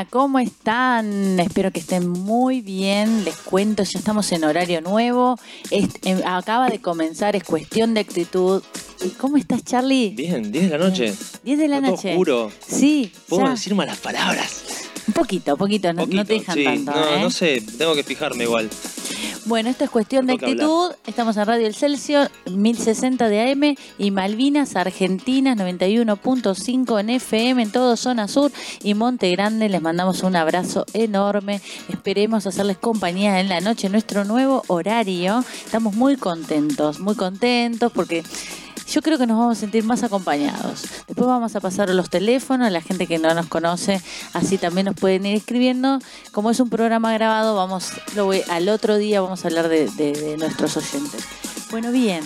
Hola, ¿cómo están? Espero que estén muy bien. Les cuento, ya estamos en horario nuevo. Em, acaba de comenzar, es cuestión de actitud. ¿Y ¿Cómo estás, Charlie? Bien, 10 de la noche. 10 de la Está todo noche. oscuro. Sí, ¿Puedo ya. decir malas palabras? Un poquito, poquito, no, no Poquito, te dejan sí. tanto. No, ¿eh? no sé, tengo que fijarme igual. Bueno, esto es cuestión de hablar. actitud. Estamos en Radio El Celsius, 1060 de AM y Malvinas, Argentinas, 91.5 en FM en todo zona sur y Monte Grande. Les mandamos un abrazo enorme. Esperemos hacerles compañía en la noche, nuestro nuevo horario. Estamos muy contentos, muy contentos porque yo creo que nos vamos a sentir más acompañados. Después vamos a pasar los teléfonos la gente que no nos conoce, así también nos pueden ir escribiendo. Como es un programa grabado, vamos, lo voy- al otro día vamos a hablar de nuestros oyentes. Bueno, bien.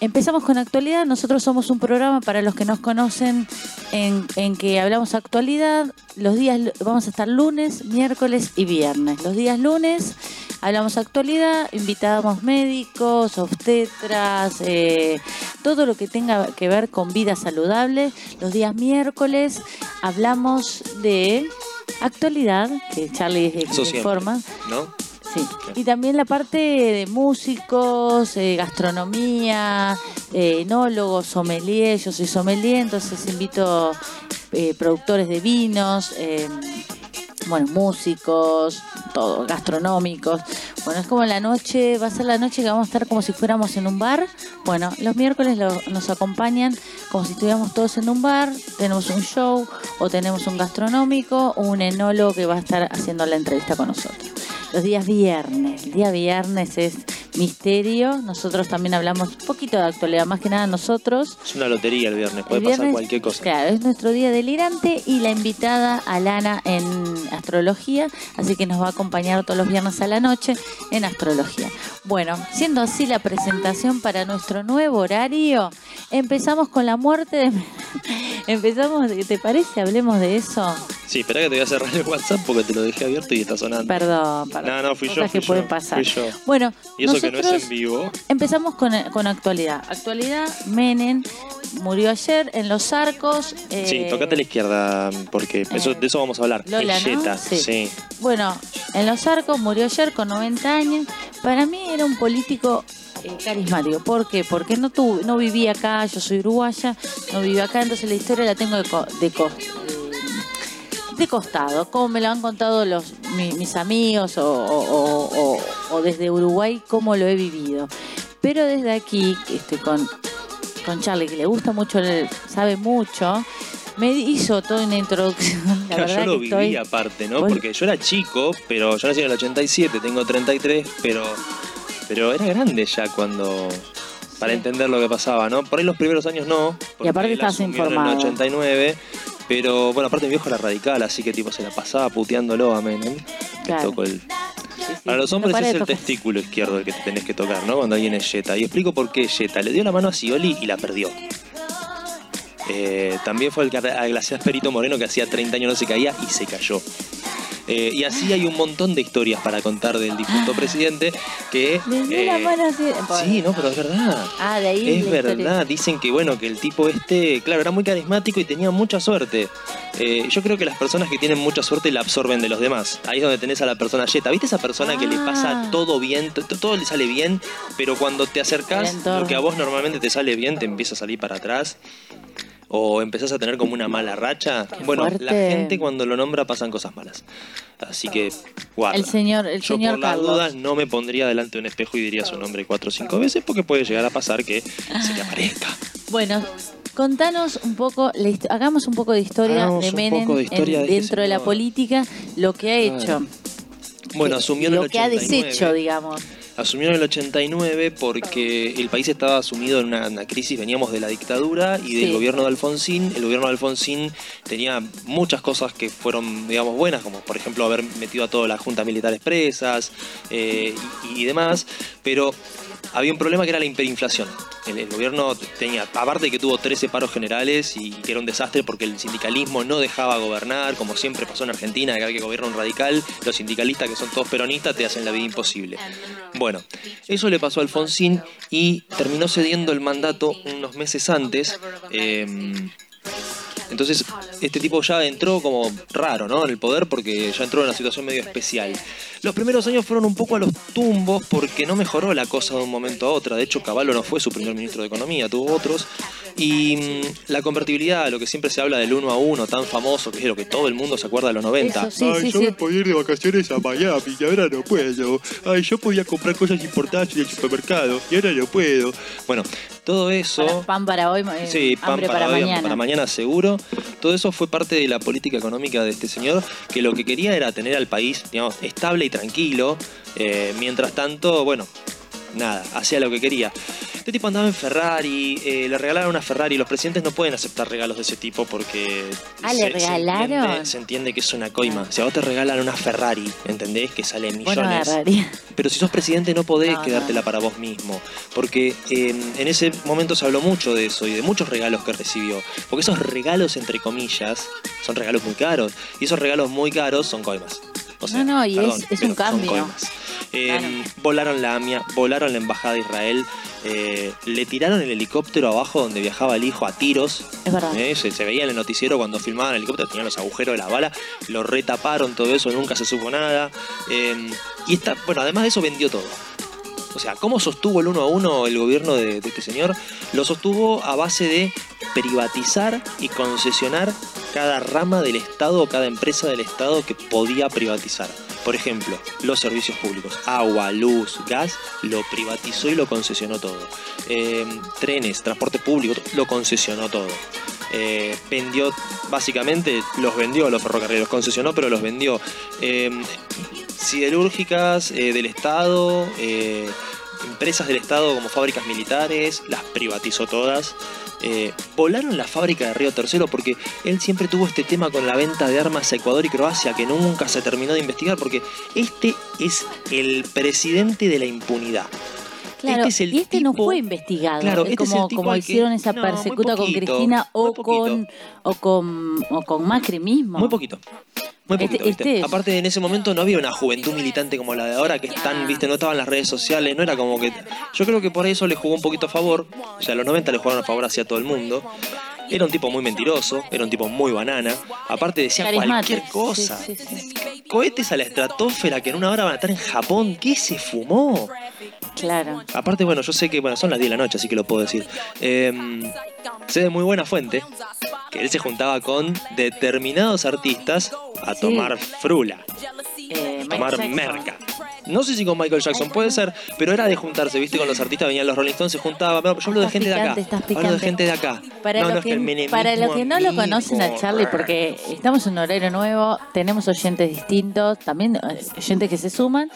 Empezamos con actualidad. Nosotros somos un programa para los que nos conocen en, en que hablamos actualidad. Los días vamos a estar lunes, miércoles y viernes. Los días lunes hablamos actualidad, invitamos médicos, obstetras, eh, todo lo que tenga que ver con vida saludable. Los días miércoles hablamos de actualidad, que Charlie es el que siempre. informa. ¿No? Sí. Y también la parte de músicos, eh, gastronomía, eh, enólogos, sommelier. Yo soy sommelier, entonces invito eh, productores de vinos, bueno, músicos, todo, gastronómicos. Bueno, es como la noche, va a ser la noche que vamos a estar como si fuéramos en un bar. Bueno, los miércoles lo- nos acompañan como si estuviéramos todos en un bar, tenemos un show o tenemos un gastronómico o un enólogo que va a estar haciendo la entrevista con nosotros. Los días viernes, el día viernes es misterio, nosotros también hablamos un poquito de actualidad, más que nada nosotros. Es una lotería el viernes, puede El pasar cualquier cosa. Claro, es nuestro día delirante y la invitada Alana en astrología, así que nos va a acompañar todos los viernes a la noche en astrología. Bueno, siendo así la presentación para nuestro nuevo horario, empezamos con la muerte de... empezamos, ¿te parece? Hablemos de eso. Sí, espera que te voy a cerrar el WhatsApp porque te lo dejé abierto y está sonando. Perdón, perdón. No, no, fui yo, fui que pueden yo, pasar. fui yo. Bueno, Y eso que no es en vivo. Empezamos con, con actualidad. Actualidad, Menem murió ayer en Los Arcos. eh, Sí, tocate a la izquierda porque eso, eh, de eso vamos a hablar. Lola, el ¿no? Jetta, Sí. sí. Bueno, en Los Arcos murió ayer con 90 años. Para mí era un político eh, carismático. ¿Por qué? Porque no, tuve, no vivía acá, yo soy uruguaya, no vivía acá, entonces la historia la tengo de, co- de, eh, de costado, como me lo han contado los mi- mis amigos o, o- o- o- o desde Uruguay, cómo lo he vivido. Pero desde aquí, estoy con, con Charlie, que le gusta mucho, sabe mucho, me hizo toda una introducción. La yo lo estoy- viví aparte, ¿no? Vos- Porque yo era chico, pero yo nací en el 87, tengo 33, pero, pero era grande ya cuando... Para Sí. entender lo que pasaba, ¿no? Por ahí los primeros años no. porque aparte él estabas asumió en informado. el 89, pero bueno, aparte mi viejo era radical, así que tipo se la pasaba puteándolo a Menem. Claro. Tocó el- Sí, sí, Para los no hombres para es el testículo izquierdo el que te tenés que tocar, ¿no? Cuando alguien es Jetta. Y explico por qué Jetta. Le dio la mano a Scioli y la perdió. Eh, también fue el que a Glaciar Perito Moreno que hacía 30 años no se caía y se cayó. Eh, y así hay un montón de historias para contar del difunto presidente que... La eh, mano así. Sí, no, pero es verdad. Ah, de ahí Es historia. verdad, dicen que bueno, que el tipo este, claro, era muy carismático y tenía mucha suerte. Eh, yo creo que las personas que tienen mucha suerte la absorben de los demás. Ahí es donde tenés a la persona yeta. ¿Viste esa persona que le Ah. pasa todo bien, todo le sale bien, pero cuando te acercás, lo que a vos normalmente te sale bien te empieza a salir para atrás? O empezás a tener como una mala racha, bueno, la gente cuando lo nombra pasan cosas malas. Así que, guarda. El señor, el Yo señor por las Carlos. dudas no me pondría delante de un espejo y diría su nombre cuatro o cinco veces porque puede llegar a pasar que se te aparezca. Bueno, contanos un poco, la hagamos un poco de historia Hagamos de Menem poco de historia en- de este dentro de la política, lo que ha hecho. Bueno, asumió en lo el que ha 89. deshecho, digamos. Asumió en el 89 porque el país estaba sumido en una, una crisis, veníamos de la dictadura y del Sí. gobierno de Alfonsín. El gobierno de Alfonsín tenía muchas cosas que fueron, digamos, buenas, como por ejemplo haber metido a toda la junta militares presas eh, y, y demás, pero había un problema que era la hiperinflación. El, gobierno tenía, aparte de que tuvo 13 paros generales y que era un desastre porque el sindicalismo no dejaba gobernar, como siempre pasó en Argentina, que cada que gobierna un radical, los sindicalistas que son todos peronistas te hacen la vida imposible. Bueno, eso le pasó a Alfonsín y terminó cediendo el mandato unos meses antes. eh, entonces, este tipo ya entró como raro, ¿no? En el poder porque ya entró en una situación medio especial. Los primeros años fueron un poco a los tumbos porque no mejoró la cosa de un momento a otro. De hecho, Caballo no fue su primer ministro de Economía, tuvo otros. Y mm, la convertibilidad, lo que siempre se habla del uno a uno, tan famoso, que es lo que todo el mundo se acuerda de los 90. Eso, sí, Ay, sí, yo sí. me podía ir de vacaciones a Miami y ahora no puedo. Ay, yo podía comprar cosas importantes en el supermercado y ahora no puedo. Bueno, todo eso... Para- pan para hoy, eh, Sí, pan para, hoy, mañana. para mañana seguro. Todo eso fue parte de la política económica de este señor, que lo que quería era tener al país, digamos, estable y tranquilo. eh, mientras tanto, bueno, nada, hacía lo que quería. Este tipo andaba en Ferrari, eh, le regalaron una Ferrari. Los presidentes no pueden aceptar regalos de ese tipo porque. Ah, ¿le regalaron? entiende, se entiende que es una coima. Si a vos te regalan una Ferrari, ¿entendés? Que sale millones. Bueno. Pero si sos presidente no podés No, quedártela no. para vos mismo. Porque eh, en ese momento se habló mucho de eso y de muchos regalos que recibió. Porque esos regalos, entre comillas, son regalos muy caros. Y esos regalos muy caros son coimas. O sea, No, no, y perdón, es- es un pero son cambio. coimas. Eh, Claro. Volaron la AMIA, volaron la Embajada de Israel, eh, le tiraron el helicóptero abajo donde viajaba el hijo a tiros. Es verdad. Eh, se, se veía en el noticiero cuando filmaban el helicóptero, tenían los agujeros de la bala, lo retaparon todo eso, nunca se supo nada. Eh, y está, bueno, además de eso vendió todo. O sea, ¿cómo sostuvo el uno a uno el gobierno de, este señor? Lo sostuvo a base de privatizar y concesionar cada rama del Estado o cada empresa del Estado que podía privatizar. Por ejemplo, los servicios públicos, agua, luz, gas, lo privatizó y lo concesionó todo. Eh, trenes, transporte público, lo concesionó todo. Eh, vendió, básicamente los vendió los ferrocarriles, los concesionó pero los vendió. Eh, siderúrgicas eh, del Estado, eh, empresas del Estado como fábricas militares, las privatizó todas. Eh, volaron la fábrica de Río Tercero porque él siempre tuvo este tema con la venta de armas a Ecuador y Croacia que nunca se terminó de investigar porque este es el presidente de la impunidad. Claro, Este es el y este no fue investigado. Claro, Es este es como, el tipo como que- hicieron esa no, persecuta con Cristina o con, o con o con Macri mismo. Muy poquito. Muy Este- poquito, ¿viste? este- Aparte, en ese momento no había una juventud militante como la de ahora, que están, viste, no estaban las redes sociales, no era como que. Yo creo que por eso le jugó un poquito a favor. O sea, los 90 le jugaron a favor hacia todo el mundo. Era un tipo muy mentiroso, era un tipo muy banana. Aparte decía cualquier cosa. Sí, sí, sí. Cohetes a la estratosfera que en una hora van a estar en Japón. ¿Qué se fumó? Claro. Aparte, bueno, yo sé que bueno, son las 10 de la noche, así que lo puedo decir. Eh, sé de muy buena fuente que él se juntaba con determinados artistas a tomar frula, Eh, a tomar merca. No sé si con Michael Jackson puede ser, pero era de juntarse, viste, con los artistas, venían los Rolling Stones, se juntaban. Yo hablo de gente de acá. Hablo de gente de acá. Para, no, los no es que, el menemismo para los que no lo conocen a Charlie, porque estamos en un horario nuevo, tenemos oyentes distintos, también eh, oyentes que se suman.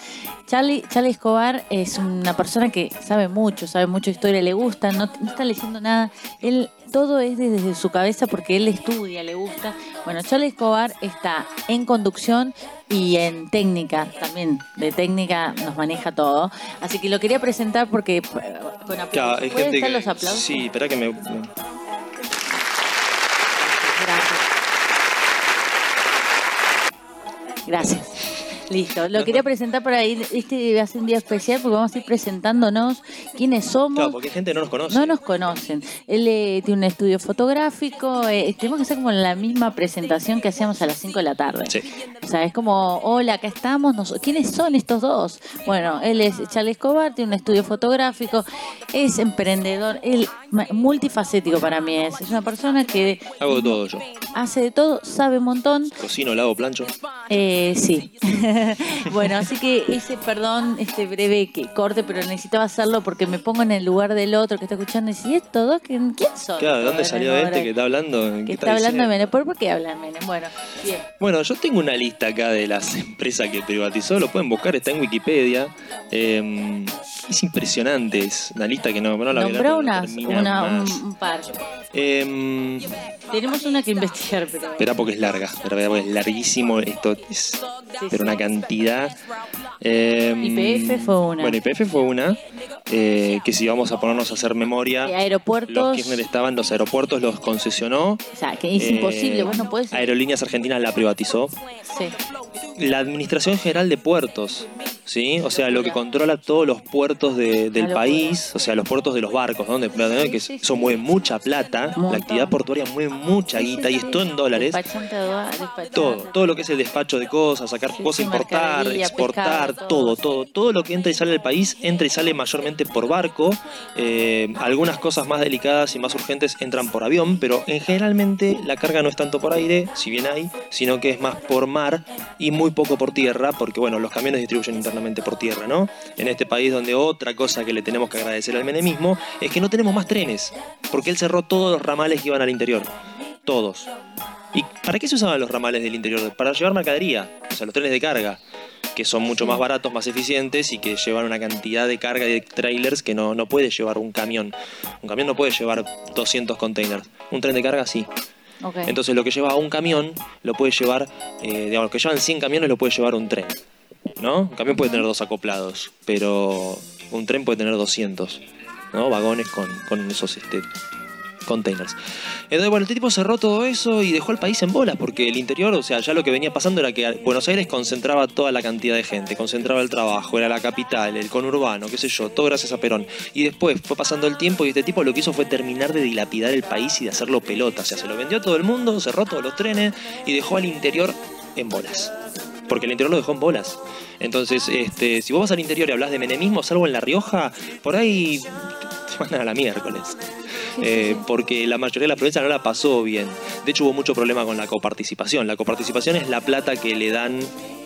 Charlie, Charlie Escobar es una persona que sabe mucho, sabe mucho historia, le gusta, no, no está leyendo nada. Él todo es desde su cabeza porque él estudia, le gusta. Bueno, Charlie Escobar está en conducción y en técnica también. De técnica nos maneja todo. Así que lo quería presentar porque eh, con aplausos. Claro, hay ¿Pueden gente estar que. los aplausos? Sí, espera que me. Gracias. Gracias. Listo. Lo quería presentar para ir. Este va a ser un día especial porque vamos a ir presentándonos quiénes somos. Claro, porque gente no nos conoce. No nos conocen. Él eh, tiene un estudio fotográfico. eh, tenemos que hacer como la misma presentación que hacíamos a las 5 de la tarde. Sí. O sea, es como, hola, acá estamos. nos- ¿Quiénes son estos dos? Bueno, él es Charlie Escobar, tiene un estudio fotográfico, es emprendedor. Él multifacético para mí. Es, es una persona que Hago de todo yo. hace de todo, sabe un montón. Cocino, lavo, plancho. Eh, sí. bueno, así que ese, perdón, este breve que corte, pero necesitaba hacerlo porque me pongo en el lugar del otro que está escuchando y dice, ¿y estos dos quién, quién son? Claro, ¿de dónde salió este que está hablando? que ¿Qué está hablando de diciendo? Menem? ¿Por, por qué hablan Menem? Bueno, bien. Bueno, yo tengo una lista acá de las empresas que privatizó, lo pueden buscar, está en Wikipedia. Eh, es impresionante, es una lista que no, no la voy a leer, Nombrá no unas, una, un, par. Eh, Tenemos una que investigar, pero... Espera porque es larga, espera porque es larguísimo, esto es Sí, pero sí. una cantidad. Eh, YPF fue una. Bueno, IPF fue una, eh, que si vamos a ponernos a hacer memoria, De los aeropuertos... Kirchner estaban, los aeropuertos los concesionó. O sea, que es eh, imposible, vos no podés... Aerolíneas Argentinas la privatizó. Sí. La Administración General de Puertos, ¿sí? O sea, lo que controla todos los puertos de- del país, o sea, los puertos de los barcos, ¿no? De- que eso mueve mucha plata, la actividad portuaria mueve mucha guita y sí. es todo en dólares. Todo, todo lo que es el despacho de cosas, sacar cosas, importar, exportar, todo, todo. todo, lo que entra y sale del país entra y sale mayormente por barco. Eh, algunas cosas más delicadas y más urgentes entran por avión, pero en generalmente la carga no es tanto por aire, si bien hay, sino que es más por mar y muy poco por tierra, porque bueno, los camiones distribuyen internamente por tierra, ¿no? En este país donde otra cosa que le tenemos que agradecer al menemismo es que no tenemos más trenes, porque él cerró todos los ramales que iban al interior, todos. ¿Y para qué se usaban los ramales del interior? Para llevar mercadería, o sea, los trenes de carga, que son mucho más baratos, más eficientes y que llevan una cantidad de carga y de trailers que no, no puede llevar un camión. Un camión no puede llevar 200 containers. Un tren de carga sí. Entonces lo que lleva un camión lo puede llevar, eh, digamos, los que llevan 100 camiones lo puede llevar un tren. ¿No? Un camión puede tener dos acoplados, pero un tren puede tener 200, ¿no? Vagones con, con esos este, containers. Entonces, bueno, este tipo cerró todo eso y dejó al país en bolas, porque el interior, o sea, ya lo que venía pasando era que Buenos Aires concentraba toda la cantidad de gente, concentraba el trabajo, era la capital, el conurbano, qué sé yo, todo gracias a Perón. Y después fue pasando el tiempo y este tipo lo que hizo fue terminar de dilapidar el país y de hacerlo pelota. O sea, se lo vendió a todo el mundo, cerró todos los trenes y dejó al interior en bolas. Porque el interior lo dejó en bolas. Entonces, este, si vos vas al interior y hablas de menemismo, salvo en La Rioja, por ahí te mandan a la miércoles. Eh, porque la mayoría de la provincia no la pasó bien. De hecho, hubo mucho problema con la coparticipación. La coparticipación es la plata que le dan.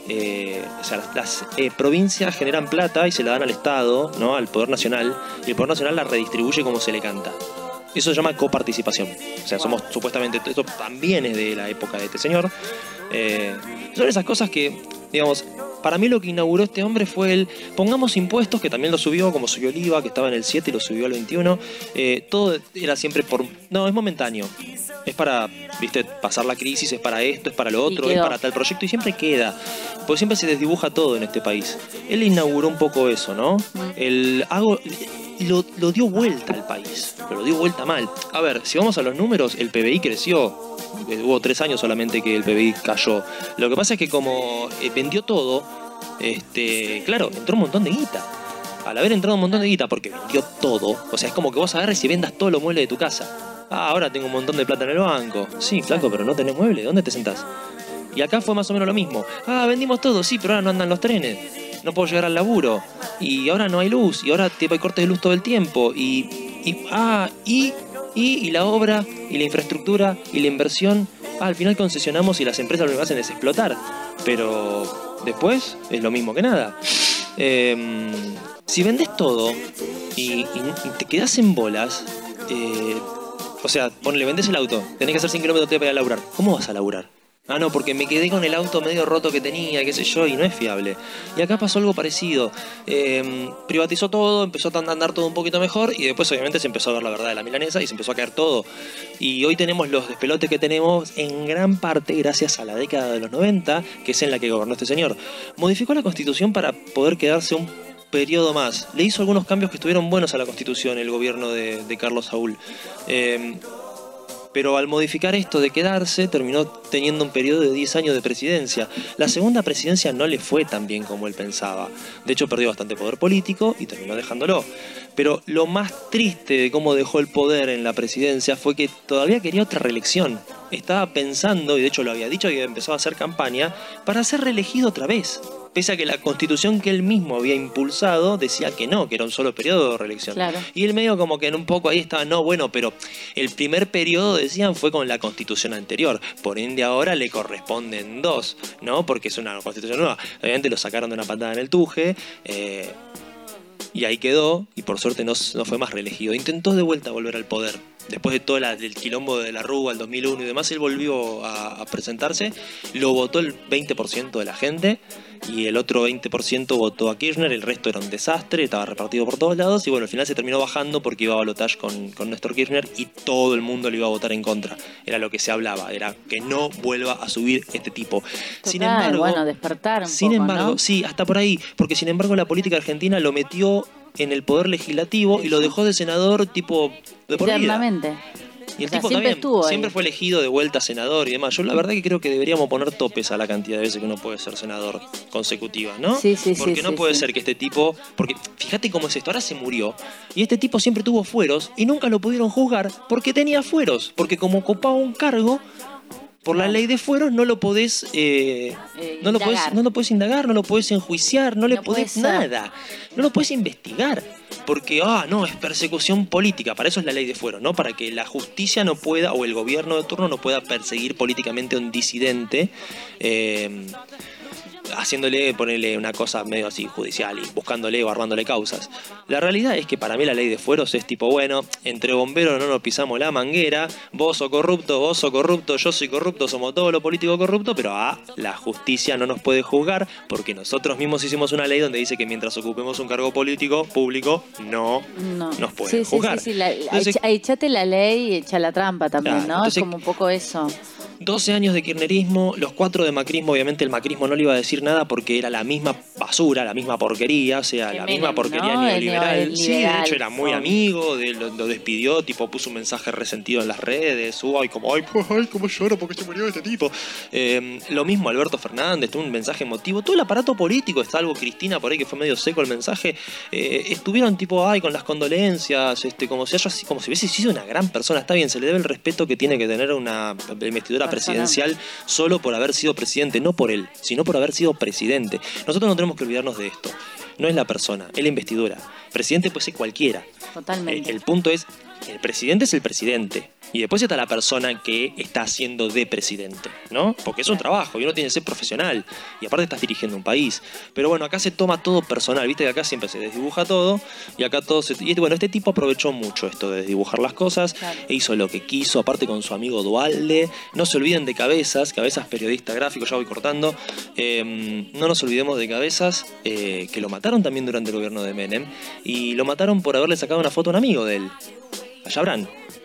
eh, o sea, las, las, eh, provincias generan plata y se la dan al Estado, ¿no? al Poder Nacional, y el Poder Nacional la redistribuye como se le canta. Eso se llama coparticipación. O sea, somos supuestamente. Esto también es de la época de este señor. Eh, son esas cosas que, digamos, para mí lo que inauguró este hombre fue el pongamos impuestos, que también lo subió, como subió el IVA, que estaba en el 7 y lo subió al 21. Eh, todo era siempre por. No, es momentáneo. Es para, viste, pasar la crisis, es para esto, es para lo otro, es para tal proyecto y siempre queda. Porque siempre se desdibuja todo en este país. Él inauguró un poco eso, ¿no? El hago. Lo, lo dio vuelta al país, pero lo dio vuelta mal. A ver, si vamos a los números, el PBI creció. Eh, Hubo tres años solamente que el PBI cayó. Lo que pasa es que como eh, vendió todo, este, claro, entró un montón de guita. Al haber entrado un montón de guita porque vendió todo, o sea, es como que vos agarres y vendas todos los muebles de tu casa. Ah, ahora tengo un montón de plata en el banco. Sí, flaco, pero no tenés muebles, ¿dónde te sentás? Y acá fue más o menos lo mismo. Ah, vendimos todo, sí, pero ahora no andan los trenes. No puedo llegar al laburo. Y ahora no hay luz. Y ahora hay cortes de luz todo el tiempo. Y, y ah, y, y, la obra, y la infraestructura, y la inversión. Ah, al final concesionamos y las empresas lo que hacen es explotar. Pero después es lo mismo que nada. Em, si vendes todo y, te quedas en bolas, eh, o sea, ponle, vendes el auto, tenés que hacer 100 kilómetros para laburar. ¿Cómo vas a laburar? Ah, no, porque me quedé con el auto medio roto que tenía, qué sé yo, y no es fiable. Y acá pasó algo parecido. Eh, privatizó todo, empezó a andar todo un poquito mejor, y después obviamente se empezó a ver la verdad de la milanesa y se empezó a caer todo. Y hoy tenemos los despelotes que tenemos en gran parte gracias a la década de los 90, que es en la que gobernó este señor. Modificó la constitución para poder quedarse un periodo más. Le hizo algunos cambios que estuvieron buenos a la constitución el gobierno de, Carlos Saúl. Eh, pero al modificar esto de quedarse, terminó teniendo un periodo de 10 años de presidencia. La segunda presidencia no le fue tan bien como él pensaba. De hecho, perdió bastante poder político y terminó dejándolo. Pero lo más triste de cómo dejó el poder en la presidencia fue que todavía quería otra reelección. Estaba pensando, y de hecho lo había dicho, y empezó a hacer campaña para ser reelegido otra vez. Pese a que la constitución que él mismo había impulsado decía que no, que era un solo periodo de reelección. Claro. Y él medio como que en un poco ahí estaba, no, bueno, pero el primer periodo, decían, fue con la constitución anterior. Por ende ahora le corresponden dos, ¿no? Porque es una constitución nueva. Obviamente lo sacaron de una patada en el tuje. eh, y ahí quedó, y por suerte no, no fue más reelegido. Intentó de vuelta volver al poder. Después de todo la- el quilombo de la Rúa, el 2001 y demás, él volvió a, a presentarse. Lo votó el 20% de la gente y el otro 20% votó a Kirchner. El resto era un desastre, estaba repartido por todos lados. Y bueno, al final se terminó bajando porque iba a balotage con, con Néstor Kirchner y todo el mundo le iba a votar en contra. Era lo que se hablaba, era que no vuelva a subir este tipo. Sin embargo, bueno, despertar un sin poco, embargo, ¿no? sí, hasta por ahí, porque sin embargo la política argentina lo metió en el poder legislativo y lo dejó de senador tipo de por vida. Y el O sea, tipo siempre también estuvo ahí. siempre fue elegido de vuelta senador y demás. Yo la verdad que creo que deberíamos poner topes a la cantidad de veces que uno puede ser senador consecutiva, ¿no? Sí, sí, sí, Porque no puede ser que este tipo, porque fíjate cómo es esto, ahora se murió y este tipo siempre tuvo fueros y nunca lo pudieron juzgar porque tenía fueros, porque como ocupaba un cargo por la ley de fueros no lo podés eh, Eh, no lo podés no lo podés indagar no lo podés enjuiciar no le No podés nada. No lo podés investigar porque ah no es persecución política. Para eso es la ley de fueros no para que la justicia no pueda o el gobierno de turno no pueda perseguir políticamente a un disidente eh, haciéndole, ponerle una cosa medio así judicial y buscándole o armándole causas. La realidad es que para mí la ley de fueros es tipo, bueno, entre bomberos no nos pisamos la manguera, vos sos corrupto, vos sos corrupto, yo soy corrupto, somos todos los políticos corruptos, pero ah, la justicia no nos puede juzgar porque nosotros mismos hicimos una ley donde dice que mientras ocupemos un cargo político, público, no, No. nos sí, sí, juzgar. Sí, sí, la- Entonces- echate la ley y echa la trampa también, Claro, ¿no? entonces- es como un poco eso. 12 años de kirchnerismo, los 4 de macrismo, obviamente el macrismo no le iba a decir nada porque era la misma basura, la misma porquería, o sea, la misma porquería ¿no? Neoliberal. el Sí, de hecho era muy amigo, de, lo, lo despidió, tipo puso un mensaje resentido en las redes, hubo ay como ay, Ay, ay, cómo lloro porque se murió este tipo. eh, lo mismo Alberto Fernández, tuvo un mensaje emotivo, todo el aparato político, salvo Cristina por ahí que fue medio seco el mensaje, eh, estuvieron tipo ay con las condolencias, este, como si haya como si hubiese sido una gran persona, está bien, se le debe el respeto que tiene que tener una investidura presidencial solo por haber sido presidente, no por él, sino por haber sido presidente. Nosotros no tenemos que olvidarnos de esto. No es la persona, es la investidura. Presidente puede ser cualquiera. Totalmente. El, el punto es, el presidente es el presidente. Y después está la persona que está haciendo de presidente, ¿no? Porque es un trabajo y uno tiene que ser profesional. Y aparte estás dirigiendo un país. Pero bueno, acá se toma todo personal, viste que acá siempre se desdibuja todo. Y acá todo se... Y este- bueno, este tipo aprovechó mucho esto de desdibujar las cosas. Claro. E hizo lo que quiso, aparte con su amigo Dualde. No se olviden de Cabezas, Cabezas periodista gráfico, ya voy cortando. Eh, no nos olvidemos de Cabezas, eh, que lo mataron también durante el gobierno de Menem. Y lo mataron por haberle sacado una foto a un amigo de él,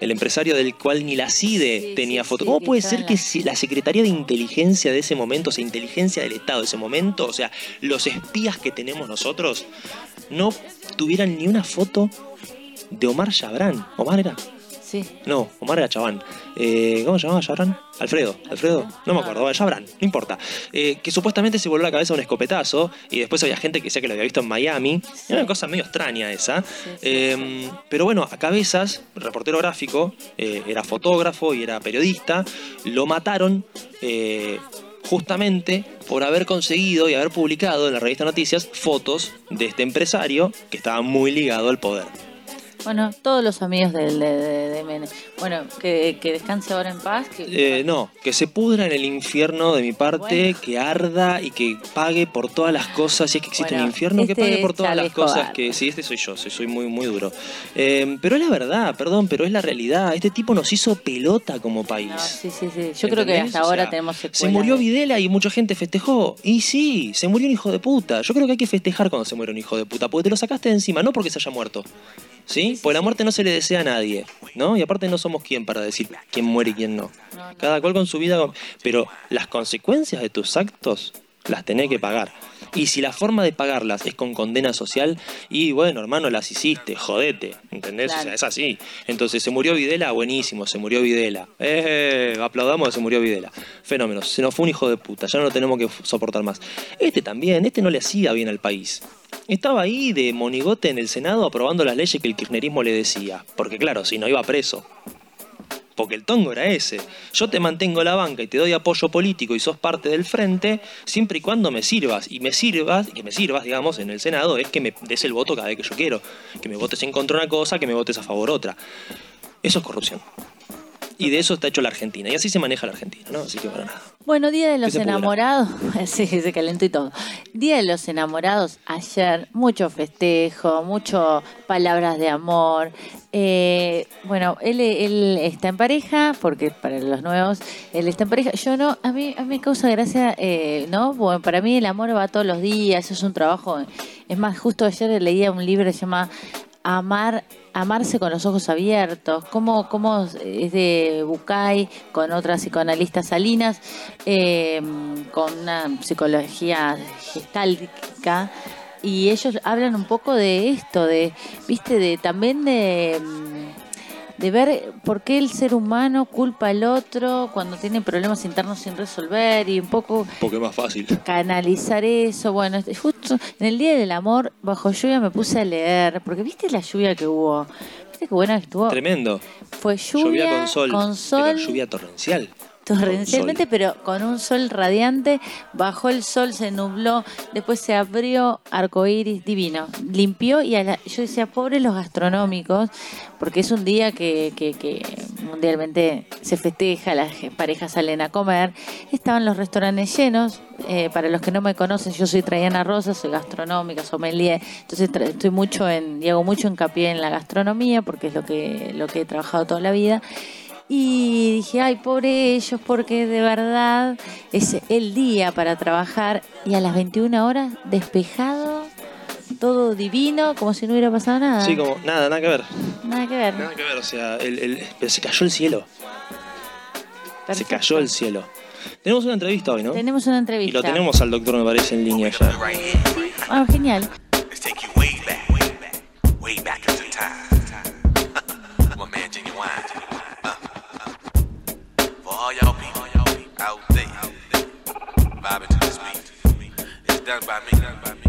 el empresario del cual ni la CIDE Sí, tenía sí, foto. sí, ¿Cómo puede ser que la- si la Secretaría de Inteligencia de ese momento, o sea, inteligencia del Estado de ese momento, o sea, los espías que tenemos nosotros, no tuvieran ni una foto de Omar Yabran? Omar era. Sí. No, Omar era Chabán. Eh, ¿Cómo se llamaba Chabran? Alfredo. Alfredo. No me acuerdo. Bueno, Chabran, no importa. Eh, que supuestamente se voló la cabeza un escopetazo y después había gente que decía que lo había visto en Miami. Era una cosa medio extraña esa. Eh, pero bueno, a cabezas, reportero gráfico, era fotógrafo y era periodista. Lo mataron. justamente por haber conseguido y haber publicado en la revista Noticias fotos de este empresario que estaba muy ligado al poder. Bueno, todos los amigos del- de, de, de Menem. Bueno, que, que descanse ahora en paz. Que, Eh, no, que se pudra en el infierno de mi parte, Bueno. que arda y que pague por todas las cosas, si es que existe Bueno, un infierno, que este pague por todas las cosas que... Sí, este soy yo, soy, soy muy, muy duro. Eh, pero es la verdad, perdón, pero es la realidad. Este tipo nos hizo pelota como país. No, sí, sí, sí. Yo creo que hasta O ahora sea, tenemos secuelas. Se murió de- Videla y mucha gente festejó. Y sí, se murió un hijo de puta. Yo creo que hay que festejar cuando se muere un hijo de puta, porque te lo sacaste de encima, no porque se haya muerto. ¿Sí? Porque la muerte no se le desea a nadie, ¿no? Y aparte no somos quien para decir quién muere y quién no. Cada cual con su vida, pero las consecuencias de tus actos las tenés que pagar. Y si la forma de pagarlas es con condena social, y bueno, hermano, las hiciste, jodete, ¿entendés? O sea, es así. Entonces, se murió Videla, buenísimo, se murió Videla. Eh, aplaudamos que se murió Videla. Fenómeno, se nos fue un hijo de puta, ya no lo tenemos que soportar más. Este también, este no le hacía bien al país. Estaba ahí de monigote en el Senado aprobando las leyes que el kirchnerismo le decía. Porque claro, si no iba preso. Porque el tongo era ese. Yo te mantengo la banca y te doy apoyo político y sos parte del frente, siempre y cuando me sirvas. Y me sirvas, que me sirvas, digamos, en el Senado, es que me des el voto cada vez que yo quiero. Que me votes en contra una cosa, que me votes a favor otra. Eso es corrupción. Y de eso está hecho la Argentina. Y así se maneja la Argentina, ¿no? Así que bueno, nada. Bueno, Día de los. Enamorados, sí, se calentó y todo. Día de los Enamorados, ayer, mucho festejo, mucho palabras de amor. Eh, bueno, él, él está en pareja, porque para los nuevos, él está en pareja. Yo no, a mí, a mí me causa gracia, eh, ¿no? Bueno, para mí el amor va todos los días, es un trabajo. Es más, justo ayer leía un libro que se llama Amar, amarse con los ojos abiertos, cómo, cómo es de Bucay con otra psicoanalista Salinas, eh, con una psicología gestáltica, y ellos hablan un poco de esto, de, viste, de también de, mm, de ver por qué el ser humano culpa al otro cuando tiene problemas internos sin resolver y un poco Porque es más fácil. canalizar eso. Bueno, justo en el Día del Amor, bajo lluvia, me puse a leer, porque viste la lluvia que hubo. ¿Viste qué buena que estuvo? Tremendo. Fue lluvia, Llovía con sol. con sol, Pero lluvia torrencial. Torrencialmente, pero con un sol radiante. Bajó el sol, se nubló, después se abrió arcoíris divino. Limpió y a la- yo decía, pobre los gastronómicos, porque es un día que, que- que mundialmente se festeja, las parejas salen a comer. Estaban los restaurantes llenos. Eh, para los que no me conocen, yo soy Traiana Rosa, soy gastronómica, sommelier. Entonces estoy mucho en, y hago mucho hincapié en la gastronomía, porque es lo que, lo que he trabajado toda la vida. Y dije, ay, pobre ellos, porque de verdad es el día para trabajar y a las 21 horas despejado, todo divino, como si no hubiera pasado nada. Sí, como, nada, nada que ver. Nada que ver. Nada que ver, o sea, el, el- pero se cayó el cielo. Se cayó el cielo. Tenemos una entrevista hoy, ¿no? Tenemos una Y entrevista. lo tenemos al doctor, me parece, en línea ya. Ah, genial. Let's take you way back, way back, way back into time. Done by me, done by me.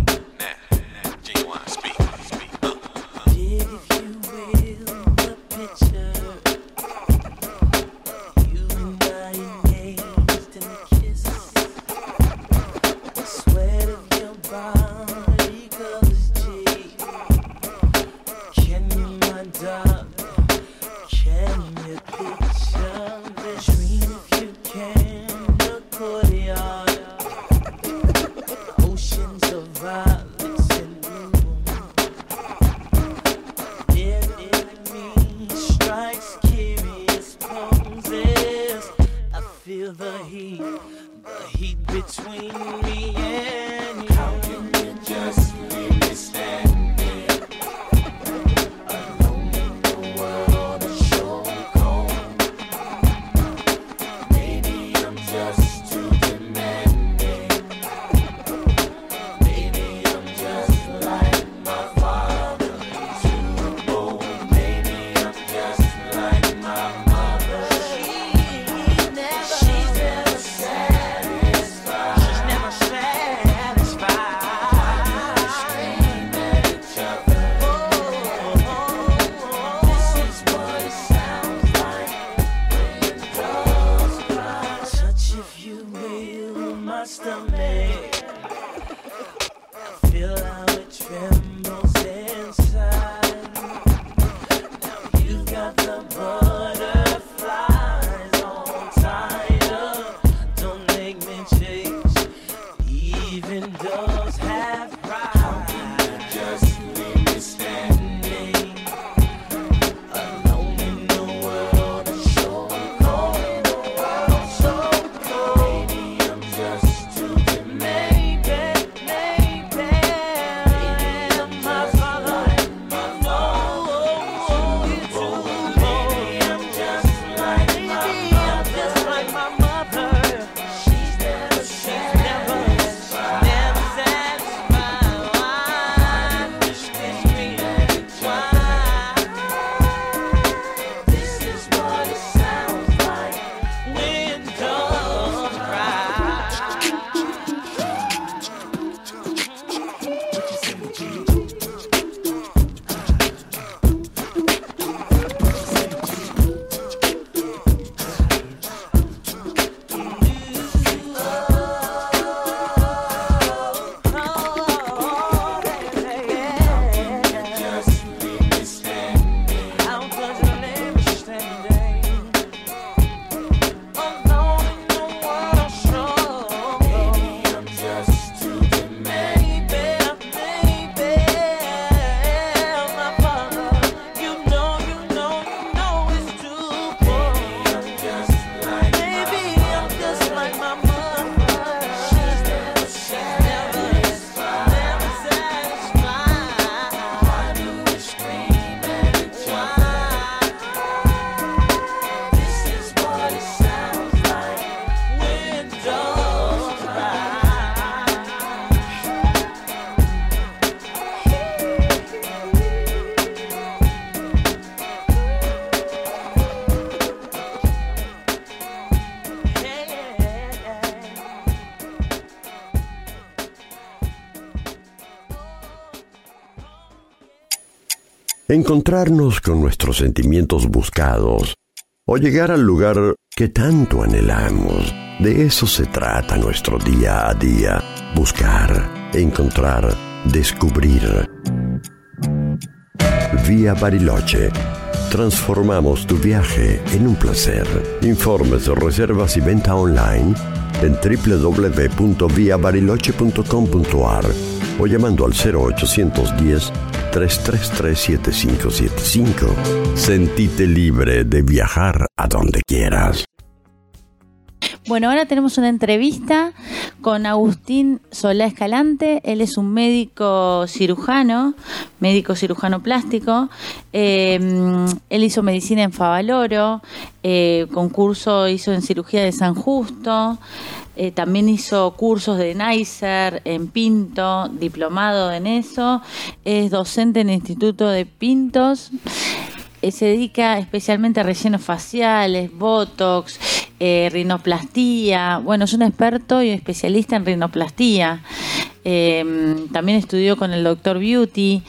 Encontrarnos con nuestros sentimientos buscados o llegar al lugar que tanto anhelamos. De eso se trata nuestro día a día, buscar, encontrar, descubrir. Vía Bariloche. Transformamos tu viaje en un placer. Informes, reservas y venta online en www.viabariloche.com.ar o llamando al 0810 333 7575. Sentite libre de viajar a donde quieras. Bueno, ahora tenemos una entrevista con Agustín Solá Escalante. Él es un médico cirujano, médico cirujano plástico. Eh, él hizo medicina en Favaloro, eh, concurso hizo en cirugía de San Justo. Eh, también hizo cursos de Neisser en Pinto, diplomado en eso. Es docente en el Instituto de Pintos. Eh, se dedica especialmente a rellenos faciales, botox, eh, rinoplastía. Bueno, es un experto y especialista en rinoplastía. Eh, también estudió con el doctor Beauty.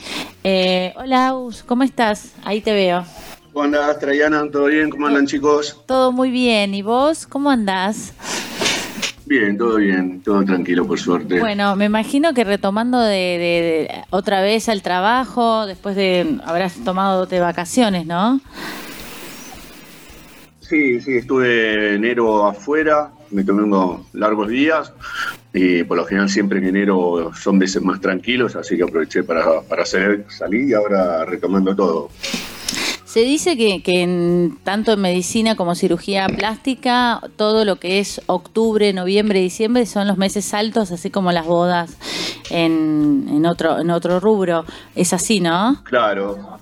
Hola, Aus, ¿cómo estás? Ahí te veo. ¿Cómo andás, Traiana? ¿Todo bien? ¿Cómo andan, chicos? Todo muy bien. ¿Y vos? ¿Cómo andás? Bien, todo bien, todo tranquilo, por suerte. Bueno, me imagino que retomando de, de- de- otra vez al trabajo, después de habrás tomado de vacaciones, ¿no? Sí, sí, estuve enero afuera, me tomé unos largos días y por lo general siempre en enero son meses más tranquilos, así que aproveché para, para hacer, salir y ahora retomando todo. Se dice que, que en- tanto en medicina como cirugía plástica, todo lo que es octubre, noviembre, diciembre son los meses altos, así como las bodas en, en otro, en otro rubro. Es así, ¿no? Claro,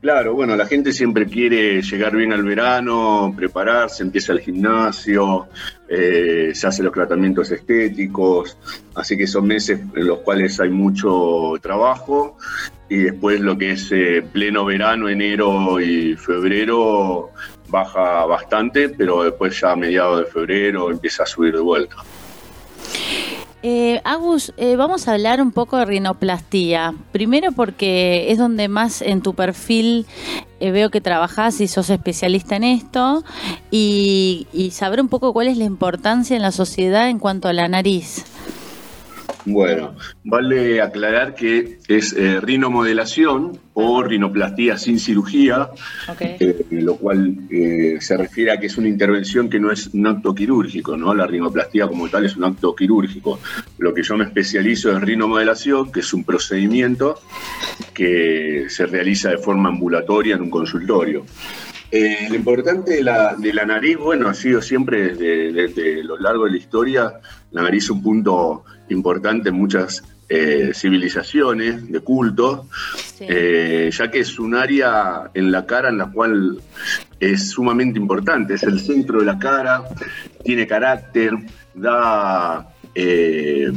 claro, bueno, la gente siempre quiere llegar bien al verano, prepararse, empieza el gimnasio, eh, se hacen los tratamientos estéticos, así que son meses en los cuales hay mucho trabajo y después lo que es eh, pleno verano, enero y febrero baja bastante, pero después ya a mediados de febrero empieza a subir de vuelta. Eh, Agus, eh, vamos a hablar un poco de rinoplastía. Primero porque es donde más en tu perfil eh, veo que trabajás y sos especialista en esto. Y, y saber un poco cuál es la importancia en la sociedad en cuanto a la nariz. Bueno, vale aclarar que es eh, rinomodelación o rinoplastía sin cirugía, eh, lo cual eh, se refiere a que es una intervención que no es un acto quirúrgico, ¿no? La rinoplastía como tal es un acto quirúrgico. Lo que yo me especializo es rinomodelación, que es un procedimiento que se realiza de forma ambulatoria en un consultorio. Eh, lo importante de la, de la nariz, bueno, ha sido siempre desde, desde lo largo de la historia, la nariz es un punto importante en muchas eh, civilizaciones de culto, eh, ya que es un área en la cara en la cual es sumamente importante, es el centro de la cara, tiene carácter, da eh,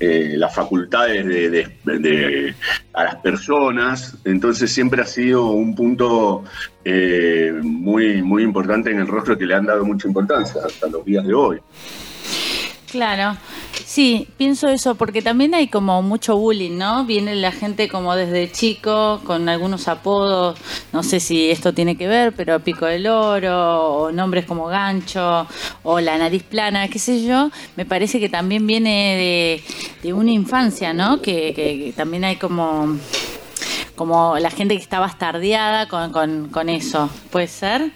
eh, las facultades de, de- a las personas, entonces siempre ha sido un punto eh, muy, muy importante en el rostro que le han dado mucha importancia hasta los días de hoy. Claro, sí, pienso eso, porque también hay como mucho bullying, ¿no? Viene la gente como desde chico con algunos apodos, no sé si esto tiene que ver, pero pico del oro, o nombres como gancho, o la nariz plana, qué sé yo, me parece que también viene de, una infancia, ¿no? Que, que- que también hay como, como la gente que está bastardeada con, con, con eso, ¿puede ser?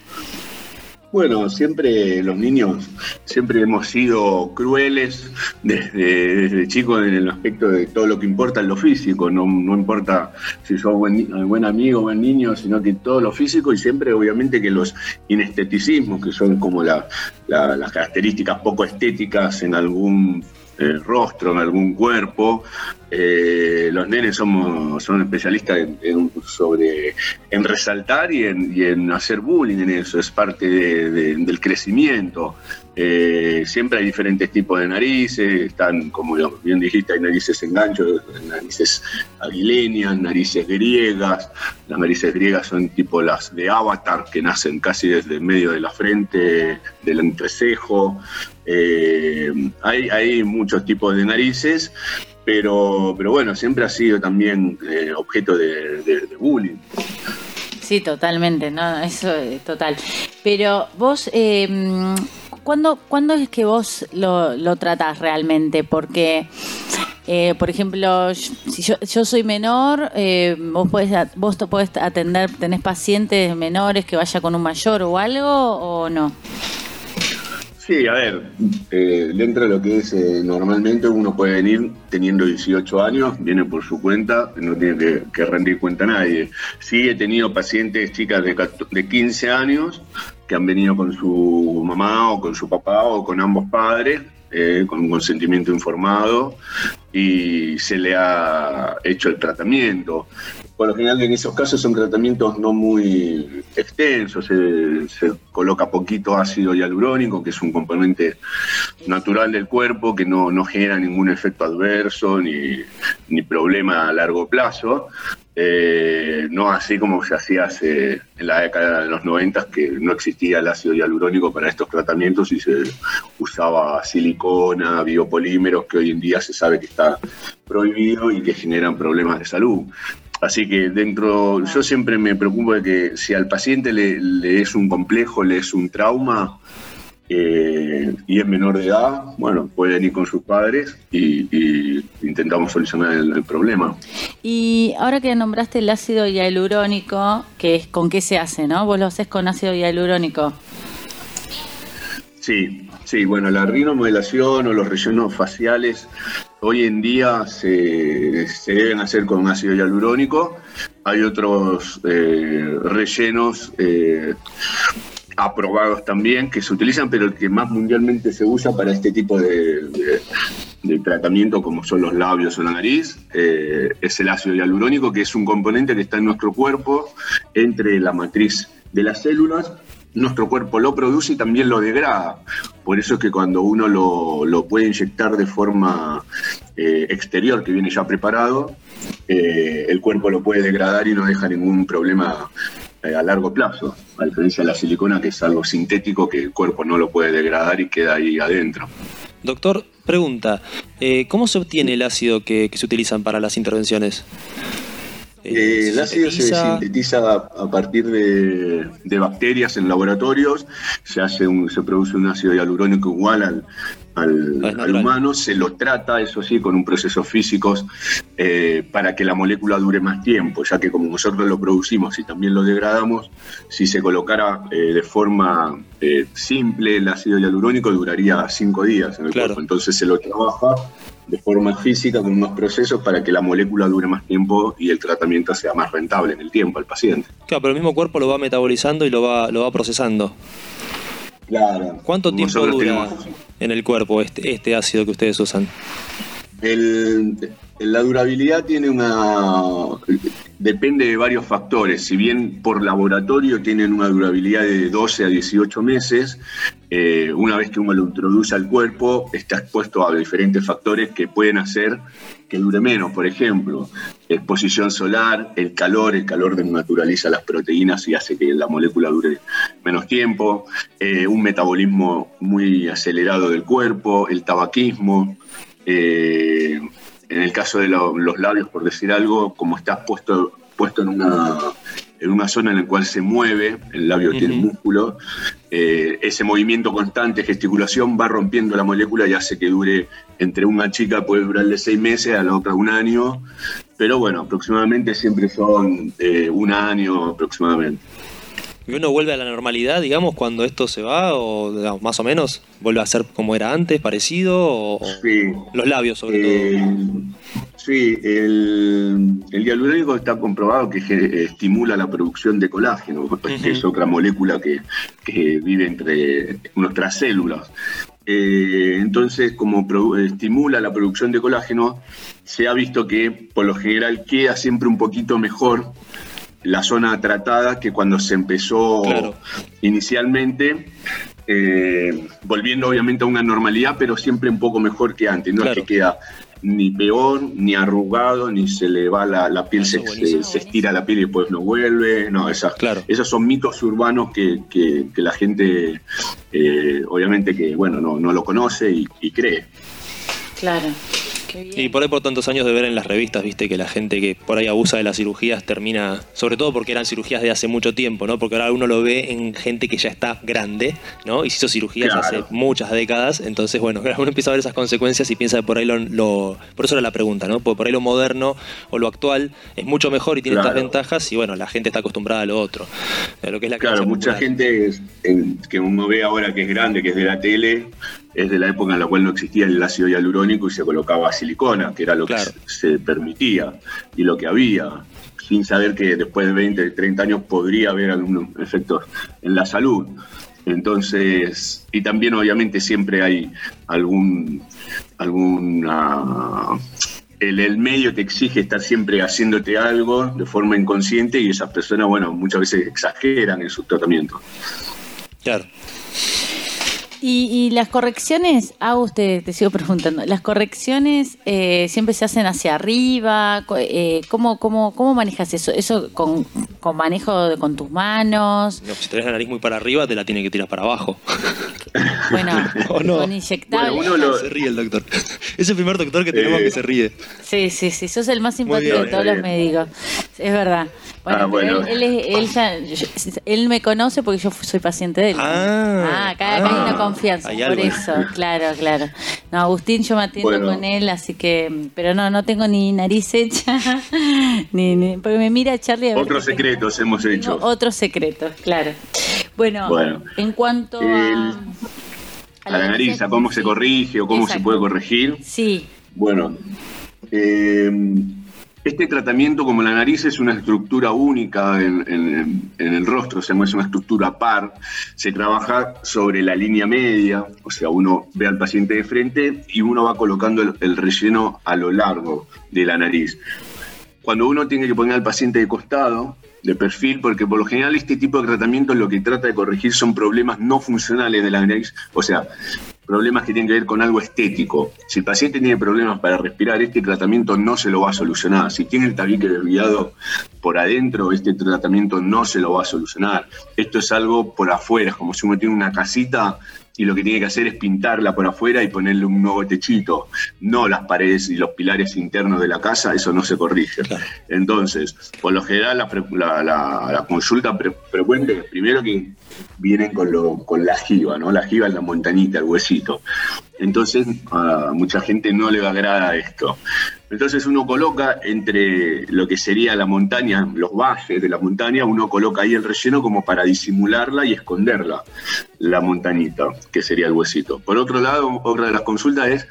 Bueno, siempre los niños, siempre hemos sido crueles desde, desde chicos en el aspecto de todo lo que importa en lo físico, no, no importa si sos buen, buen amigo, buen niño, sino que todo lo físico y siempre obviamente que los inesteticismos, que son como la- las características poco estéticas en algún eh, rostro, en algún cuerpo, eh, los nenes somos, son especialistas en, en- sobre, en resaltar y en, y en hacer bullying en eso, es parte de- de- del crecimiento. Eh, siempre hay diferentes tipos de narices, están, como bien dijiste, hay narices en gancho, narices aguileñas, narices griegas. Las narices griegas son tipo las de Avatar, que nacen casi desde el medio de la frente, del entrecejo. Eh, hay, hay muchos tipos de narices pero, pero bueno, siempre ha sido también eh, objeto de, bullying. Sí, totalmente, no, eso es total. Pero vos, eh, ¿cuándo, cuándo es que vos lo, lo tratás realmente? Porque, eh, por ejemplo, si yo, yo soy menor, eh, vos podés, vos te podés atender, tenés pacientes menores que vaya con un mayor o algo, o no? Sí, a ver, eh, dentro de lo que es eh, normalmente uno puede venir teniendo 18 años, viene por su cuenta, no tiene que, rendir cuenta a nadie. Sí, he tenido pacientes, chicas de, de 15 años, que han venido con su mamá o con su papá o con ambos padres, eh, con un consentimiento informado, y se le ha hecho el tratamiento. Por lo general en esos casos son tratamientos no muy extensos, se, coloca poquito ácido hialurónico, que es un componente natural del cuerpo que no, no genera ningún efecto adverso ni, ni problema a largo plazo. Eh, no así como se hacía hace, en la década de los 90, que no existía el ácido hialurónico para estos tratamientos y se usaba silicona, biopolímeros, que hoy en día se sabe que está prohibido y que generan problemas de salud. Así que dentro, yo siempre me preocupo de que si al paciente le, le es un complejo, le es un trauma eh, y es menor de edad, bueno, pueden ir con sus padres y, y intentamos solucionar el, el problema. Y ahora que nombraste el ácido hialurónico, que es con qué se hace, ¿no? Vos lo haces con ácido hialurónico. Sí, sí, bueno, la rinomodelación o los rellenos faciales hoy en día se, se deben hacer con ácido hialurónico. Hay otros eh, rellenos eh, aprobados también que se utilizan, pero el que más mundialmente se usa para este tipo de, de- tratamiento, como son los labios o la nariz, eh, es el ácido hialurónico, que es un componente que está en nuestro cuerpo entre la matriz de las células. Nuestro cuerpo lo produce y también lo degrada. Por eso es que cuando uno lo, lo puede inyectar de forma eh, exterior, que viene ya preparado, eh, el cuerpo lo puede degradar y no deja ningún problema eh, a largo plazo, a diferencia de la silicona, que es algo sintético que el cuerpo no lo puede degradar y queda ahí adentro. Doctor, pregunta, eh, ¿cómo se obtiene el ácido que, que se utilizan para las intervenciones? Eh, el ácido se sintetiza? a, partir de, de bacterias en laboratorios, se, hace un, se produce un ácido hialurónico igual al, al- al humano, se lo trata, eso sí, con un proceso físicos eh, para que la molécula dure más tiempo, ya que como nosotros lo producimos y también lo degradamos, si se colocara eh, de forma eh, simple el ácido hialurónico duraría cinco días en el Claro. cuerpo, entonces se lo trabaja de forma física con unos procesos para que la molécula dure más tiempo y el tratamiento sea más rentable en el tiempo al paciente. Claro, pero el mismo cuerpo lo va metabolizando y lo va, lo va procesando. Claro. ¿Cuánto tiempo dura tenemos- en el cuerpo este, este ácido que ustedes usan? El- la durabilidad tiene una. depende de varios factores. Si bien por laboratorio tienen una durabilidad de 12 a 18 meses, eh, una vez que uno lo introduce al cuerpo, está expuesto a diferentes factores que pueden hacer que dure menos. Por ejemplo, exposición solar, el calor, el calor desnaturaliza las proteínas y hace que la molécula dure menos tiempo, eh, un metabolismo muy acelerado del cuerpo, el tabaquismo. eh, en el caso de lo- los labios, por decir algo, como estás puesto, puesto en una, en una zona en la cual se mueve, el labio tiene Ujú. músculo, eh, ese movimiento constante, gesticulación, va rompiendo la molécula y hace que dure, entre una chica puede durarle seis meses, a la otra un año, pero bueno, aproximadamente siempre son eh, un año aproximadamente. ¿Y uno vuelve a la normalidad, digamos, cuando esto se va? ¿O digamos, más o menos vuelve a ser como era antes, parecido? ¿O, Sí. los labios, sobre todo? Eh, sí, el, el hialurónico está comprobado que estimula la producción de colágeno, que es otra molécula que, que vive entre nuestras células. Eh, entonces, como estimula la producción de colágeno, se ha visto que por lo general queda siempre un poquito mejor la zona tratada que cuando se empezó Claro. inicialmente, eh, volviendo obviamente a una normalidad, pero siempre un poco mejor que antes. No Claro. es que queda ni peor, ni arrugado, ni se le va la, la piel, se, se- se estira la piel y después no vuelve. No, esas, Claro. esos son mitos urbanos que, que- que la gente, eh, obviamente que, bueno, no, no lo conoce y, y cree. Claro. Y por ahí por tantos años de ver en las revistas, viste, que la gente que por ahí abusa de las cirugías termina, sobre todo porque eran cirugías de hace mucho tiempo, ¿no? Porque ahora uno lo ve en gente que ya está grande, ¿no? Y se hizo cirugías Claro. hace muchas décadas, entonces bueno, uno empieza a ver esas consecuencias y piensa que por ahí lo, lo- por eso era la pregunta, ¿no? Porque por ahí lo moderno o lo actual es mucho mejor y tiene Claro. estas ventajas y bueno, la gente está acostumbrada a lo otro, a lo que es la Claro, mucha popular. gente es- en- que uno ve ahora que es grande, que es de la tele, es de la época en la cual no existía el ácido hialurónico y se colocaba silicona, que era lo Claro. que se, se permitía y lo que había, sin saber que después de 20, 30 años podría haber algunos efectos en la salud. Entonces, y también obviamente siempre hay algún, alguna el, el medio te exige estar siempre haciéndote algo de forma inconsciente y esas personas, bueno, muchas veces exageran en sus tratamientos. Claro. Y, y las correcciones, Agus, te, te sigo preguntando, ¿las correcciones eh, siempre se hacen hacia arriba? Co- eh, ¿cómo, cómo, ¿Cómo manejas eso? ¿Eso con, con manejo de- con tus manos? No, si tenés la nariz muy para arriba, te la tiene que tirar para abajo. Bueno, ¿O no? con inyectables. Bueno, uno lo- Se ríe el doctor. Es el primer doctor que tenemos Eh. que se ríe. Sí, sí, sí, sos el más simpático de todos los médicos. Es verdad. Bueno, Ah, bueno. Él, él, él ya- él me conoce porque yo soy paciente de él. Ah, acá, acá hay una ah, confianza, hay por eso, claro, claro. No, Agustín, yo me atiendo Bueno. con él, así que, pero no, no tengo ni nariz hecha, ni, ni- porque me mira Charlie. A ver Otros tengo- secretos hemos hecho. Otros secretos, claro. Bueno, Bueno. en cuanto El- a... A la nariz, a cómo se corrige o cómo se puede corregir. Sí, Bueno, eh, este tratamiento como la nariz es una estructura única en, el rostro, o sea, es una estructura par, se trabaja sobre la línea media, o sea, uno ve al paciente de frente y uno va colocando el, el relleno a lo largo de la nariz. Cuando uno tiene que poner al paciente de costado, de perfil, porque por lo general este tipo de tratamiento lo que trata de corregir son problemas no funcionales de la nariz, o sea, problemas que tienen que ver con algo estético. Si el paciente tiene problemas para respirar, este tratamiento no se lo va a solucionar. Si tiene el tabique desviado por adentro, este tratamiento no se lo va a solucionar. Esto es algo por afuera, es como si uno tiene una casita y lo que tiene que hacer es pintarla por afuera y ponerle un nuevo techito, no las paredes y los pilares internos de la casa, eso no se corrige. Entonces, por lo general, la, la- la- la consulta pre- frecuente, primero que vienen con, lo, con la jiba, ¿no? La jiba es la montañita, el huesito. Entonces, a mucha gente no le agrada esto. Entonces uno coloca entre lo que sería la montaña, los valles de la montaña, uno coloca ahí el relleno como para disimularla y esconderla, la montañita, que sería el huesito. Por otro lado, otra de las consultas es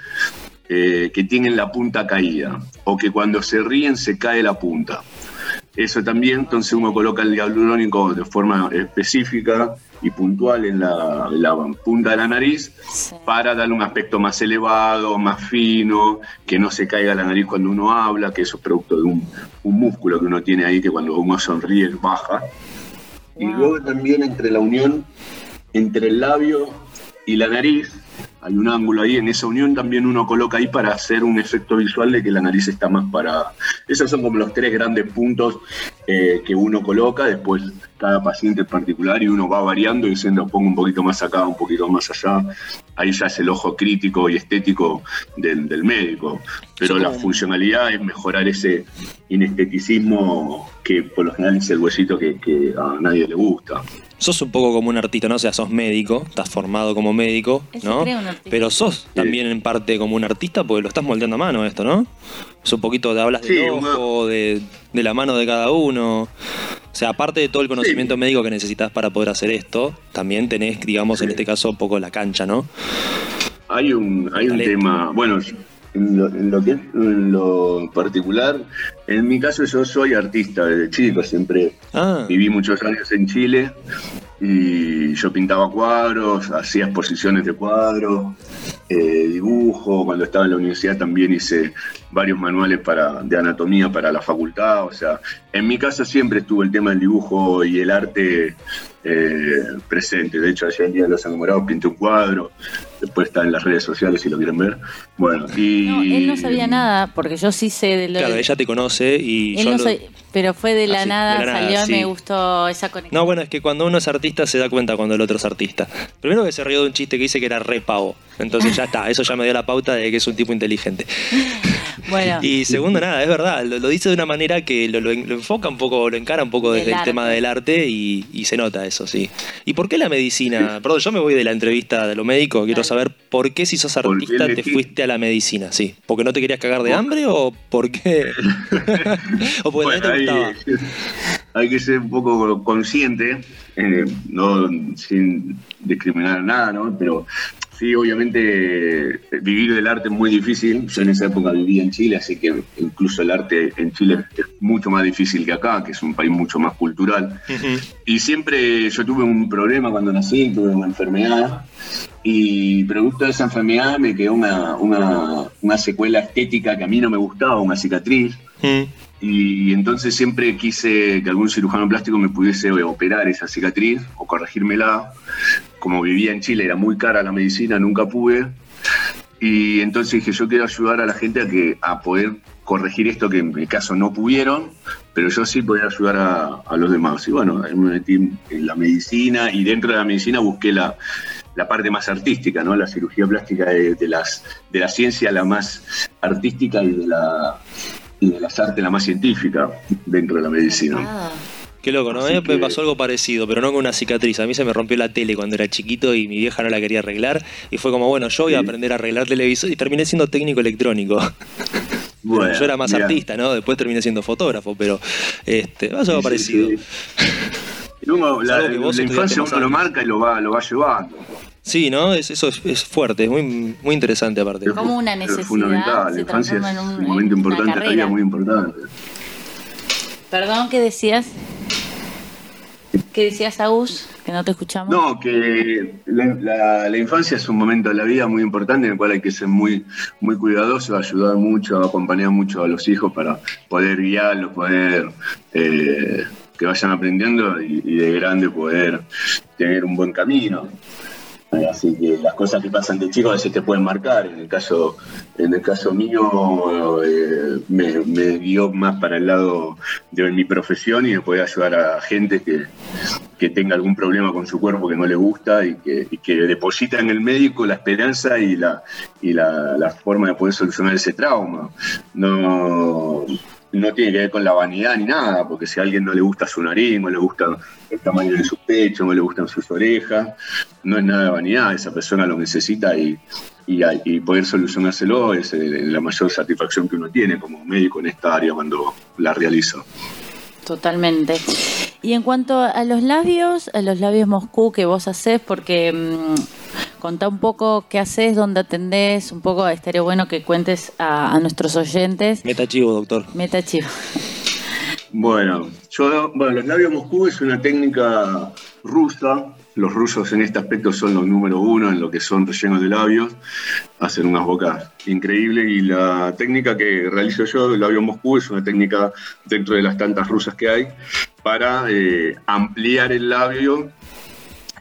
eh, que tienen la punta caída o que cuando se ríen se cae la punta. Eso también, entonces uno coloca el hialurónico de forma específica y puntual en la, punta de la nariz sí. para darle un aspecto más elevado, más fino, que no se caiga la nariz cuando uno habla, que eso es producto de un, un músculo que uno tiene ahí que cuando uno sonríe baja. Y luego también entre la unión entre el labio y la nariz, hay un ángulo ahí, en esa unión también uno coloca ahí para hacer un efecto visual de que la nariz está más parada. Esos son como los tres grandes puntos eh, que uno coloca, después cada paciente en particular y uno va variando y diciendo pongo un poquito más acá, un poquito más allá. Ahí ya es el ojo crítico y estético del, del médico. Pero Sí, la funcionalidad es mejorar ese inesteticismo que por lo general es el huesito que, que a nadie le gusta. Sos un poco como un artista, ¿no? O sea, sos médico, estás formado como médico, ¿no? Pero sos también en parte como un artista porque lo estás moldeando a mano esto, ¿no? Es un poquito de hablas Sí, del ojo, de, de la mano de cada uno. O sea, aparte de todo el conocimiento médico que necesitas para poder hacer esto, también tenés, digamos, en este caso, un poco la cancha, ¿no? Hay un, hay un tema, bueno, en lo, en lo que es en lo particular, en mi caso yo soy artista desde chico, siempre Ah, viví muchos años en Chile y yo pintaba cuadros, hacía exposiciones de cuadros, eh, dibujo, cuando estaba en la universidad también hice varios manuales para, de anatomía para la facultad, o sea, en mi casa siempre estuvo el tema del dibujo y el arte eh, presente, de hecho ayer en Día de los Enamorados pinté un cuadro, después está en las redes sociales si lo quieren ver. Bueno, y... No, él no sabía nada, porque yo sí sé de lo Claro, ella te conoce y Él yo no lo- soy- pero fue de la, Ah, sí, nada, de la nada, salió y sí. me gustó esa conexión. No, bueno, es que cuando uno es artista se da cuenta cuando el otro es artista. Primero que se rió de un chiste que dice que era re pavo. Entonces ya está, eso ya me dio la pauta de que es un tipo inteligente. Bueno, Y segundo, nada, es verdad, lo, lo dice de una manera que lo, lo en- lo enfoca un poco, lo encara un poco Del desde el tema del arte y, y se nota eso, sí. ¿Y por qué la medicina? Perdón, yo me voy de la entrevista de lo médico, quiero saber por qué si sos ¿Por qué artista te fuiste a la medicina, sí. ¿Porque no te querías cagar de hambre o por qué? o porque Bueno, no te hay, gustaba. hay que ser un poco consciente, eh, no sin discriminar nada, ¿no? Pero sí, obviamente eh, vivir del arte es muy difícil. Yo en esa época vivía en Chile, así que incluso el arte en Chile es mucho más difícil que acá, que es un país mucho más cultural. Y siempre yo tuve un problema cuando nací, tuve una enfermedad. Y producto de esa enfermedad me quedó una, una, una secuela estética que a mí no me gustaba, una cicatriz. Mm. Y entonces siempre quise que algún cirujano plástico me pudiese operar esa cicatriz o corregírmela. Como vivía en Chile, era muy cara la medicina, nunca pude. Y entonces dije, yo quiero ayudar a la gente a, que, a poder corregir esto que en mi caso no pudieron, pero yo sí podía ayudar a, los demás. Y bueno, me metí en la medicina y dentro de la medicina busqué la, la parte más artística, ¿no? La cirugía plástica de las, de la ciencia la más artística y de, la, y de las artes la más científica dentro de la medicina. Ah, Qué loco, ¿no? A Así mí me que- pasó algo parecido, pero no con una cicatriz. A mí se me rompió la tele cuando era chiquito y mi vieja no la quería arreglar. Y fue como, bueno, yo voy a aprender a arreglar televisor y terminé siendo técnico electrónico. Bueno, yo era más mirá. artista, ¿no? Después terminé siendo fotógrafo, pero este, más o menos Sí, parecido. sí, uno, la, que infancia uno lo marca y lo va, lo va llevando. Sí, ¿no? Es, eso es, es fuerte, es muy, muy interesante aparte. Como una Es necesidad fundamental. La infancia es un- un momento importante la vida, muy importante. Perdón, ¿qué decías? ¿Qué decías, Agus? Que no te escuchamos. No, que la, la- la infancia es un momento de la vida muy importante en el cual hay que ser muy, muy cuidadoso, ayudar mucho, acompañar mucho a los hijos para poder guiarlos, poder eh, que vayan aprendiendo y, y de grande poder tener un buen camino. Así que las cosas que pasan de chico a veces te pueden marcar. En el caso, en el caso mío, eh, me, me guió más para el lado de mi profesión y de poder ayudar a gente que, que tenga algún problema con su cuerpo que no le gusta y que, que deposita en el médico la esperanza y la, y la, la forma de poder solucionar ese trauma. No, no tiene que ver con la vanidad ni nada, porque si a alguien no le gusta su nariz, no le gusta el tamaño de su pecho, no le gustan sus orejas, no es nada de vanidad, esa persona lo necesita y, y, poder solucionárselo es eh, la mayor satisfacción que uno tiene como médico en esta área cuando la realiza. Totalmente. Y en cuanto a los labios, a los labios Moscú que vos haces, porque mm, contá un poco qué haces, dónde atendés, un poco estaría bueno que cuentes a, a nuestros oyentes. Meta chivo, doctor. Meta chivo. Bueno, yo, bueno, los labios Moscú es una técnica rusa. Los rusos en este aspecto son los número uno en lo que son rellenos de labios. Hacen unas bocas increíbles y la técnica que realizo yo, el labio Moscú, es una técnica dentro de las tantas rusas que hay para eh, ampliar el labio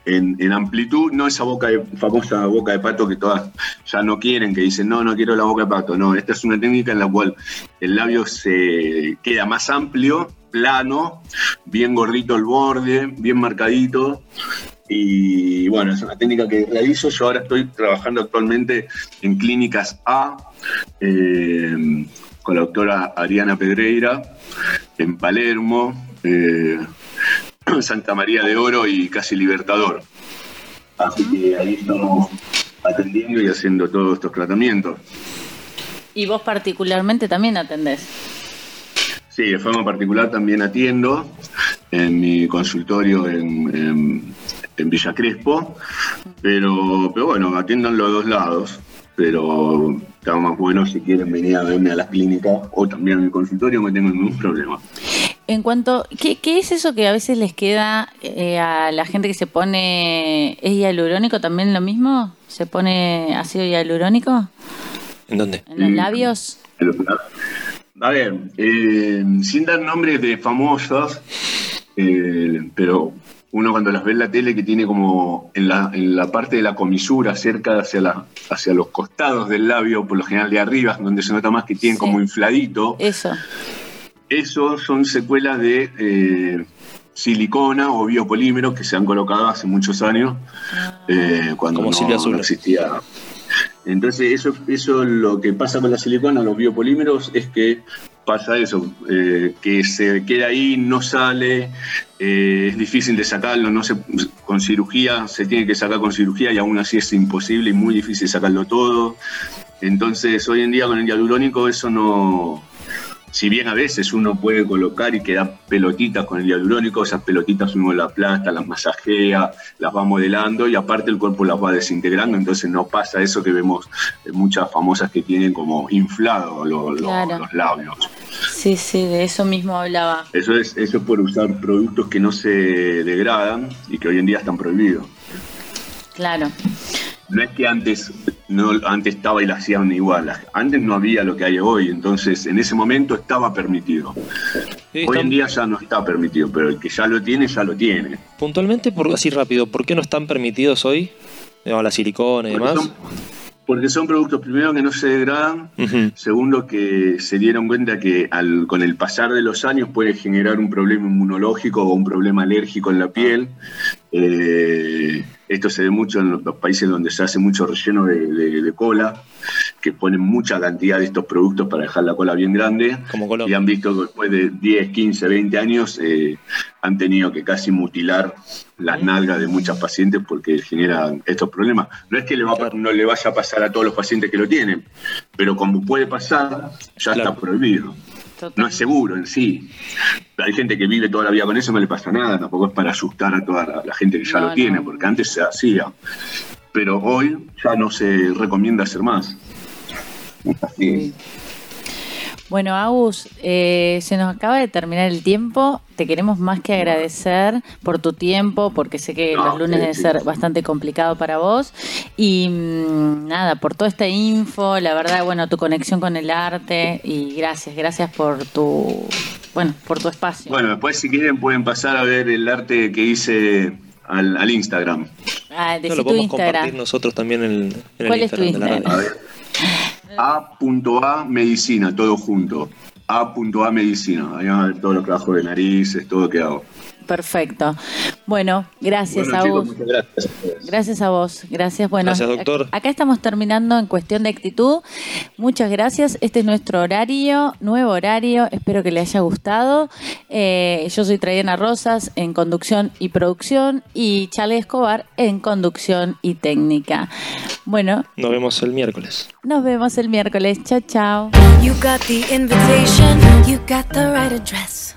en, en amplitud, no esa boca de, famosa boca de pato que todas ya no quieren, que dicen, no, no quiero la boca de pato. No, esta es una técnica en la cual el labio se queda más amplio, plano, bien gordito el borde, bien marcadito. Y bueno, es una técnica que realizo. Yo ahora estoy trabajando actualmente en clínicas A eh, con la doctora Ariana Pedreira en Palermo. eh, Santa María de Oro y Casi Libertador. Así que ahí estamos atendiendo y haciendo todos estos tratamientos. Y vos particularmente también atendés. Sí, de forma particular también atiendo en mi consultorio en, en- en Villa Crespo, pero, pero bueno, atiendo en los dos lados, pero está más bueno si quieren venir a verme a las clínicas o también a mi consultorio, no tengo ningún problema. En cuanto, ¿qué, qué es eso que a veces les queda eh, a la gente que se pone, es hialurónico también lo mismo? ¿Se pone ácido hialurónico ¿En dónde? en los labios? A ver, eh, sin dar nombres de famosos, eh, pero uno cuando las ve en la tele que tiene como en la, en la parte de la comisura, cerca hacia, la, hacia los costados del labio, por lo general de arriba, donde se nota más que tienen Sí. como infladito, Eso. eso son secuelas de eh, silicona o biopolímeros que se han colocado hace muchos años, eh, cuando Como no, Silvia no existía. Entonces, eso, eso lo que pasa con la silicona, los biopolímeros, es que pasa eso, eh, que se queda ahí, no sale, eh, es difícil de sacarlo, no se, con cirugía, se tiene que sacar con cirugía y aún así es imposible y muy difícil sacarlo todo. Entonces, hoy en día con el hialurónico eso no, si bien a veces uno puede colocar y queda pelotitas con el hialurónico, esas pelotitas uno las aplasta, las masajea, las va modelando y aparte el cuerpo las va desintegrando, entonces no pasa eso que vemos en muchas famosas que tienen como inflado lo- lo- Claro. los labios. Sí, sí, de eso mismo hablaba. Eso es, eso es por usar productos que no se degradan y que hoy en día están prohibidos. Claro. No es que antes no antes estaba y la hacían igual. Antes no había lo que hay hoy, entonces en ese momento estaba permitido. Sí, Hoy en día ya no está permitido, pero el que ya lo tiene, ya lo tiene. Puntualmente, por, así rápido, ¿por qué no están permitidos hoy? Digamos, la silicona y Porque demás. son, porque son productos, primero, que no se degradan, segundo, que se dieron cuenta que al- con el pasar de los años puede generar un problema inmunológico o un problema alérgico en la piel. Eh, esto se ve mucho en los, países donde se hace mucho relleno de, de- de cola, que ponen mucha cantidad de estos productos para dejar la cola bien grande. Como Colombia. Y han visto que después de 10, 15, 20 años eh, han tenido que casi mutilar las nalgas de muchas pacientes porque generan estos problemas. No es que le va a- no le vaya a pasar a todos los pacientes que lo tienen, pero como puede pasar, ya Claro. está prohibido. No es seguro en sí. Hay gente que vive toda la vida con eso, no le pasa nada, tampoco es para asustar a toda la, la gente que ya No, lo tiene, no. porque antes se hacía. Pero hoy ya no se recomienda hacer más. Así. Bueno, Agus, eh, se nos acaba de terminar el tiempo. Te queremos más que agradecer por tu tiempo, porque sé que No, los lunes sí, debe sí. ser bastante complicado para vos. Y mm, nada, por toda esta info, la verdad, bueno, tu conexión con el arte. Y gracias, gracias por tu, bueno, por tu espacio. Bueno, después si quieren pueden pasar a ver el arte que hice al, al Instagram. Ah, No, decí lo tu podemos Instagram. compartir nosotros también en, en el ¿Cuál es tu Instagram de la A ver. A.A Medicina, todo junto. A.A Medicina. Ahí van a ver todos los trabajos de narices, todo lo que hago. Perfecto. Bueno, gracias, Bueno, chicos, Agus. muchas gracias. Gracias a vos, gracias. Bueno, Gracias, doctor. ac- Acá estamos terminando en cuestión de actitud. Muchas gracias. Este es nuestro horario, nuevo horario. Espero que le haya gustado. Eh, yo soy Traiana Rosas en conducción y producción y Charlie Escobar en conducción y técnica. Bueno, Nos vemos el miércoles. nos vemos el miércoles. Chao, chao. You got the invitation, you got the right address.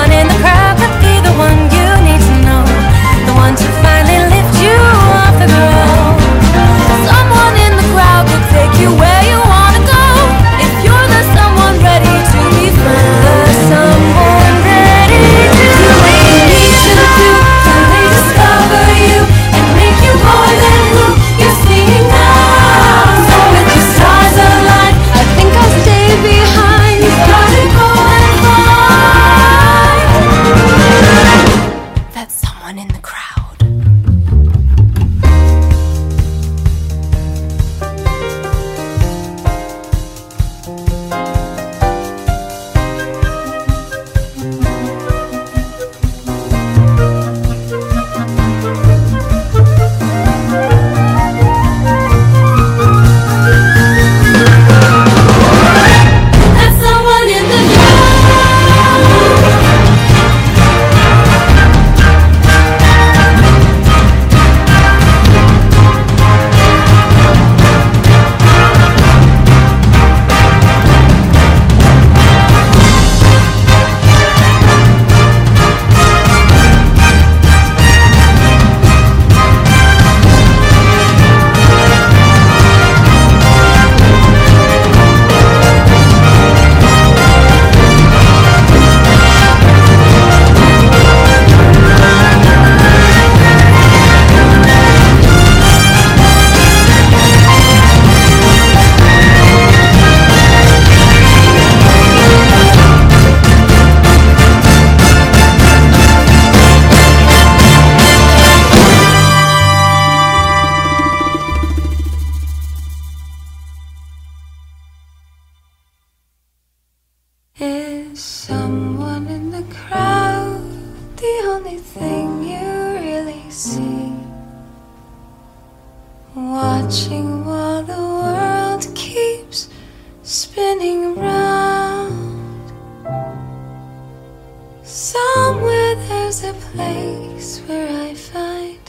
place where I find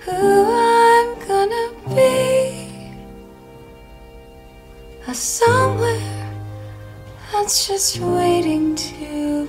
who I'm gonna be. A somewhere that's just waiting to